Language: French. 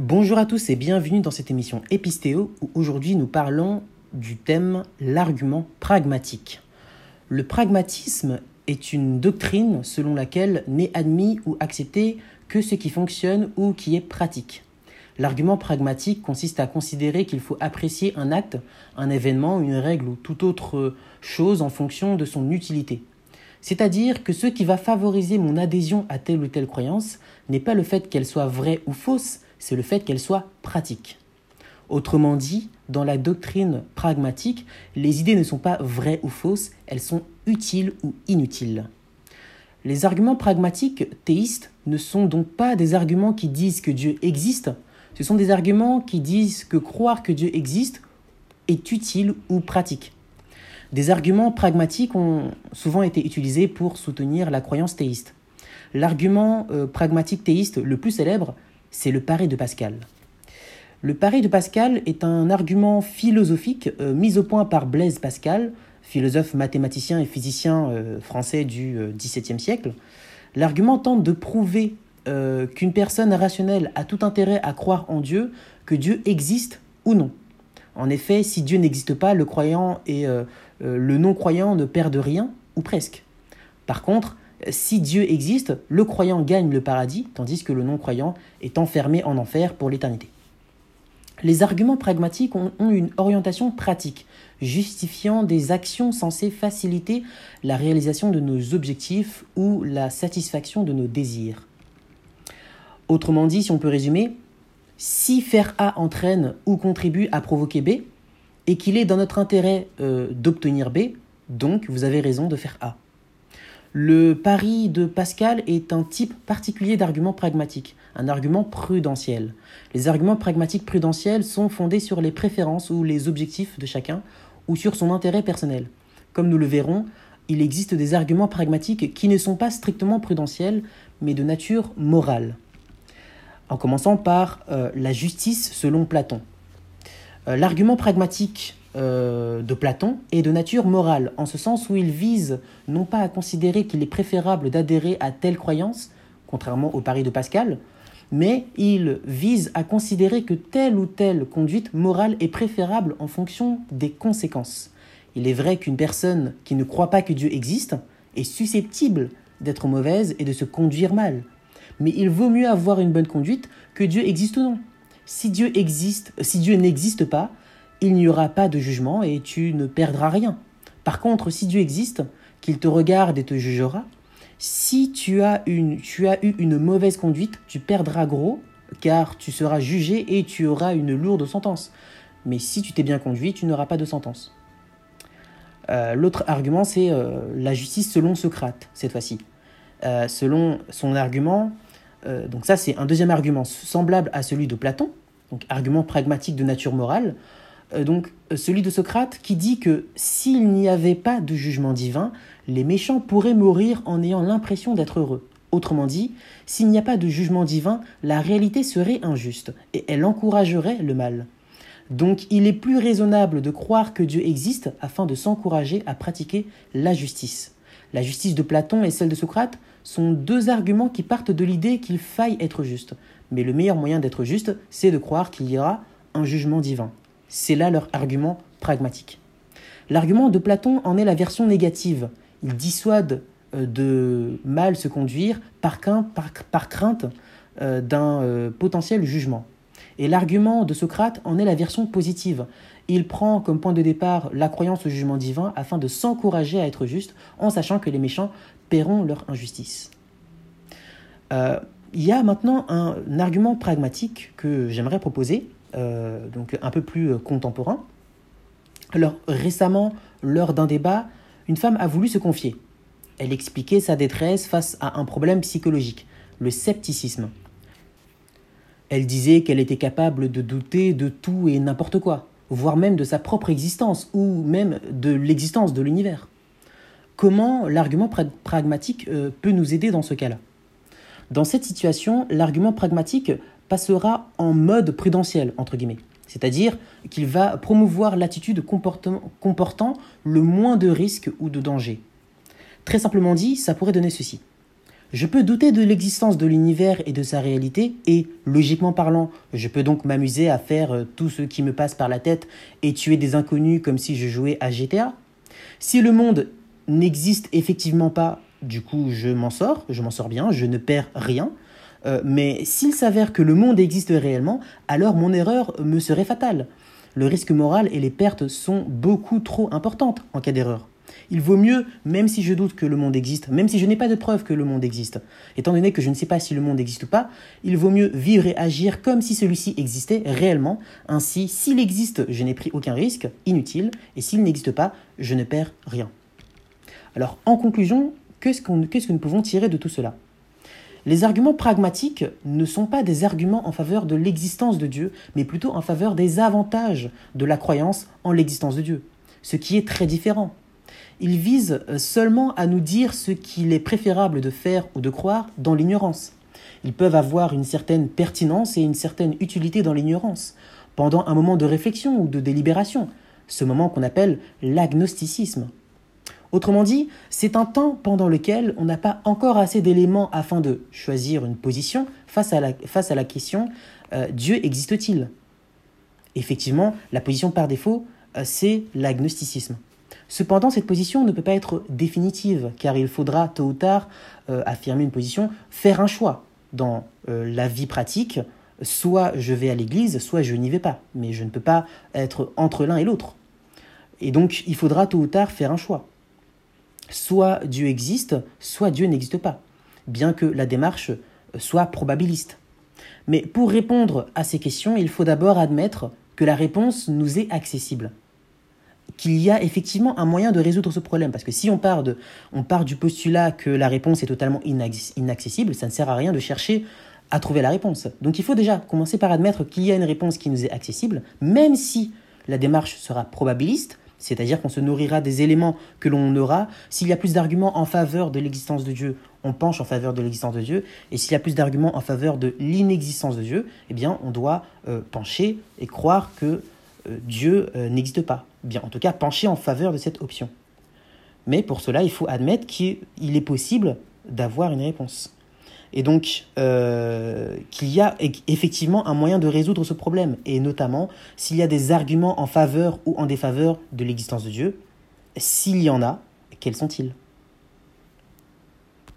Bonjour à tous et bienvenue dans cette émission Épistéo où aujourd'hui nous parlons du thème l'argument pragmatique. Le pragmatisme est une doctrine selon laquelle n'est admis ou accepté que ce qui fonctionne ou qui est pratique. L'argument pragmatique consiste à considérer qu'il faut apprécier un acte, un événement, une règle ou toute autre chose en fonction de son utilité. C'est-à-dire que ce qui va favoriser mon adhésion à telle ou telle croyance n'est pas le fait qu'elle soit vraie ou fausse, c'est le fait qu'elle soit pratique. Autrement dit, dans la doctrine pragmatique, les idées ne sont pas vraies ou fausses, elles sont utiles ou inutiles. Les arguments pragmatiques théistes ne sont donc pas des arguments qui disent que Dieu existe, ce sont des arguments qui disent que croire que Dieu existe est utile ou pratique. Des arguments pragmatiques ont souvent été utilisés pour soutenir la croyance théiste. L'argument euh, pragmatique théiste le plus célèbre, c'est le pari de Pascal. Le pari de Pascal est un argument philosophique euh, mis au point par Blaise Pascal, philosophe, mathématicien et physicien euh, français du XVIIe siècle. L'argument tente de prouver qu'une personne rationnelle a tout intérêt à croire en Dieu, que Dieu existe ou non. En effet, si Dieu n'existe pas, le croyant et le non-croyant ne perdent rien, ou presque. Par contre, si Dieu existe, le croyant gagne le paradis, tandis que le non-croyant est enfermé en enfer pour l'éternité. Les arguments pragmatiques ont, une orientation pratique, justifiant des actions censées faciliter la réalisation de nos objectifs ou la satisfaction de nos désirs. Autrement dit, si on peut résumer, si faire A entraîne ou contribue à provoquer B, et qu'il est dans notre intérêt euh, d'obtenir B, donc vous avez raison de faire A. Le pari de Pascal est un type particulier d'argument pragmatique, un argument prudentiel. Les arguments pragmatiques prudentiels sont fondés sur les préférences ou les objectifs de chacun ou sur son intérêt personnel. Comme nous le verrons, il existe des arguments pragmatiques qui ne sont pas strictement prudentiels, mais de nature morale. En commençant par euh, la justice selon Platon. Euh, l'argument pragmatique euh, de Platon est de nature morale, en ce sens où il vise non pas à considérer qu'il est préférable d'adhérer à telle croyance, contrairement au pari de Pascal, mais il vise à considérer que telle ou telle conduite morale est préférable en fonction des conséquences. Il est vrai qu'une personne qui ne croit pas que Dieu existe est susceptible d'être mauvaise et de se conduire mal. Mais il vaut mieux avoir une bonne conduite que Dieu existe ou non. Si Dieu existe, si Dieu n'existe pas, il n'y aura pas de jugement et tu ne perdras rien. Par contre, si Dieu existe, qu'il te regarde et te jugera, si tu as, une, tu as eu une mauvaise conduite, tu perdras gros, car tu seras jugé et tu auras une lourde sentence. Mais si tu t'es bien conduit, tu n'auras pas de sentence. Euh, l'autre argument, c'est euh, la justice selon Socrate, cette fois-ci. Euh, selon son argument, donc ça c'est un deuxième argument semblable à celui de Platon, donc argument pragmatique de nature morale, donc euh, celui de Socrate qui dit que s'il n'y avait pas de jugement divin, les méchants pourraient mourir en ayant l'impression d'être heureux. Autrement dit, s'il n'y a pas de jugement divin, la réalité serait injuste et elle encouragerait le mal. Donc il est plus raisonnable de croire que Dieu existe afin de s'encourager à pratiquer la justice. La justice de Platon et celle de Socrate sont deux arguments qui partent de l'idée qu'il faille être juste. Mais le meilleur moyen d'être juste, c'est de croire qu'il y aura un jugement divin. C'est là leur argument pragmatique. L'argument de Platon en est la version négative. Il dissuade euh, de mal se conduire par, crainte euh, d'un euh, potentiel jugement. Et l'argument de Socrate en est la version positive. Il prend comme point de départ la croyance au jugement divin afin de s'encourager à être juste en sachant que les méchants paieront leur injustice. Il y a maintenant un argument pragmatique que j'aimerais proposer euh, donc un peu plus euh, contemporain. Alors récemment, lors d'un débat, une femme a voulu se confier. Elle expliquait sa détresse face à un problème psychologique, le scepticisme. Elle disait qu'elle était capable de douter de tout et n'importe quoi, voire même de sa propre existence ou même de l'existence de l'univers. Comment l'argument pragmatique euh, peut nous aider dans ce cas-là? Dans cette situation, l'argument pragmatique passera en mode prudentiel, entre guillemets. C'est-à-dire qu'il va promouvoir l'attitude comportant le moins de risques ou de dangers. Très simplement dit, ça pourrait donner ceci. Je peux douter de l'existence de l'univers et de sa réalité, et, logiquement parlant, je peux donc m'amuser à faire euh, tout ce qui me passe par la tête et tuer des inconnus comme si je jouais à GTA. Si le monde n'existe effectivement pas, du coup je m'en sors, je m'en sors bien, je ne perds rien. Euh, mais s'il s'avère que le monde existe réellement, alors mon erreur me serait fatale. Le risque moral et les pertes sont beaucoup trop importantes en cas d'erreur. Il vaut mieux, même si je doute que le monde existe, même si je n'ai pas de preuve que le monde existe, étant donné que je ne sais pas si le monde existe ou pas, il vaut mieux vivre et agir comme si celui-ci existait réellement. Ainsi, s'il existe, je n'ai pris aucun risque, inutile, et s'il n'existe pas, je ne perds rien. Alors, en conclusion, qu'est-ce, que nous pouvons tirer de tout cela? Les arguments pragmatiques ne sont pas des arguments en faveur de l'existence de Dieu, mais plutôt en faveur des avantages de la croyance en l'existence de Dieu, ce qui est très différent. Ils visent seulement à nous dire ce qu'il est préférable de faire ou de croire dans l'ignorance. Ils peuvent avoir une certaine pertinence et une certaine utilité dans l'ignorance, pendant un moment de réflexion ou de délibération, ce moment qu'on appelle l'agnosticisme. Autrement dit, c'est un temps pendant lequel on n'a pas encore assez d'éléments afin de choisir une position face à la, question euh, Dieu existe-t-il? Effectivement, la position par défaut, euh, c'est l'agnosticisme. Cependant, cette position ne peut pas être définitive, car il faudra tôt ou tard euh, affirmer une position, faire un choix dans la vie pratique. Soit je vais à l'église, soit je n'y vais pas. Mais je ne peux pas être entre l'un et l'autre. Et donc, il faudra tôt ou tard faire un choix soit Dieu existe, soit Dieu n'existe pas, bien que la démarche soit probabiliste. Mais pour répondre à ces questions, il faut d'abord admettre que la réponse nous est accessible, qu'il y a effectivement un moyen de résoudre ce problème, parce que si on part, de, on part du postulat que la réponse est totalement inaccessible, ça ne sert à rien de chercher à trouver la réponse. Donc il faut déjà commencer par admettre qu'il y a une réponse qui nous est accessible, même si la démarche sera probabiliste, c'est-à-dire qu'on se nourrira des éléments que l'on aura. S'il y a plus d'arguments en faveur de l'existence de Dieu, on penche en faveur de l'existence de Dieu. Et s'il y a plus d'arguments en faveur de l'inexistence de Dieu, eh bien, on doit euh, pencher et croire que euh, Dieu euh, n'existe pas. Bien, en tout cas, pencher en faveur de cette option. Mais pour cela, il faut admettre qu'il est possible d'avoir une réponse et donc euh, qu'il y a effectivement un moyen de résoudre ce problème, et notamment s'il y a des arguments en faveur ou en défaveur de l'existence de Dieu, s'il y en a, quels sont-ils?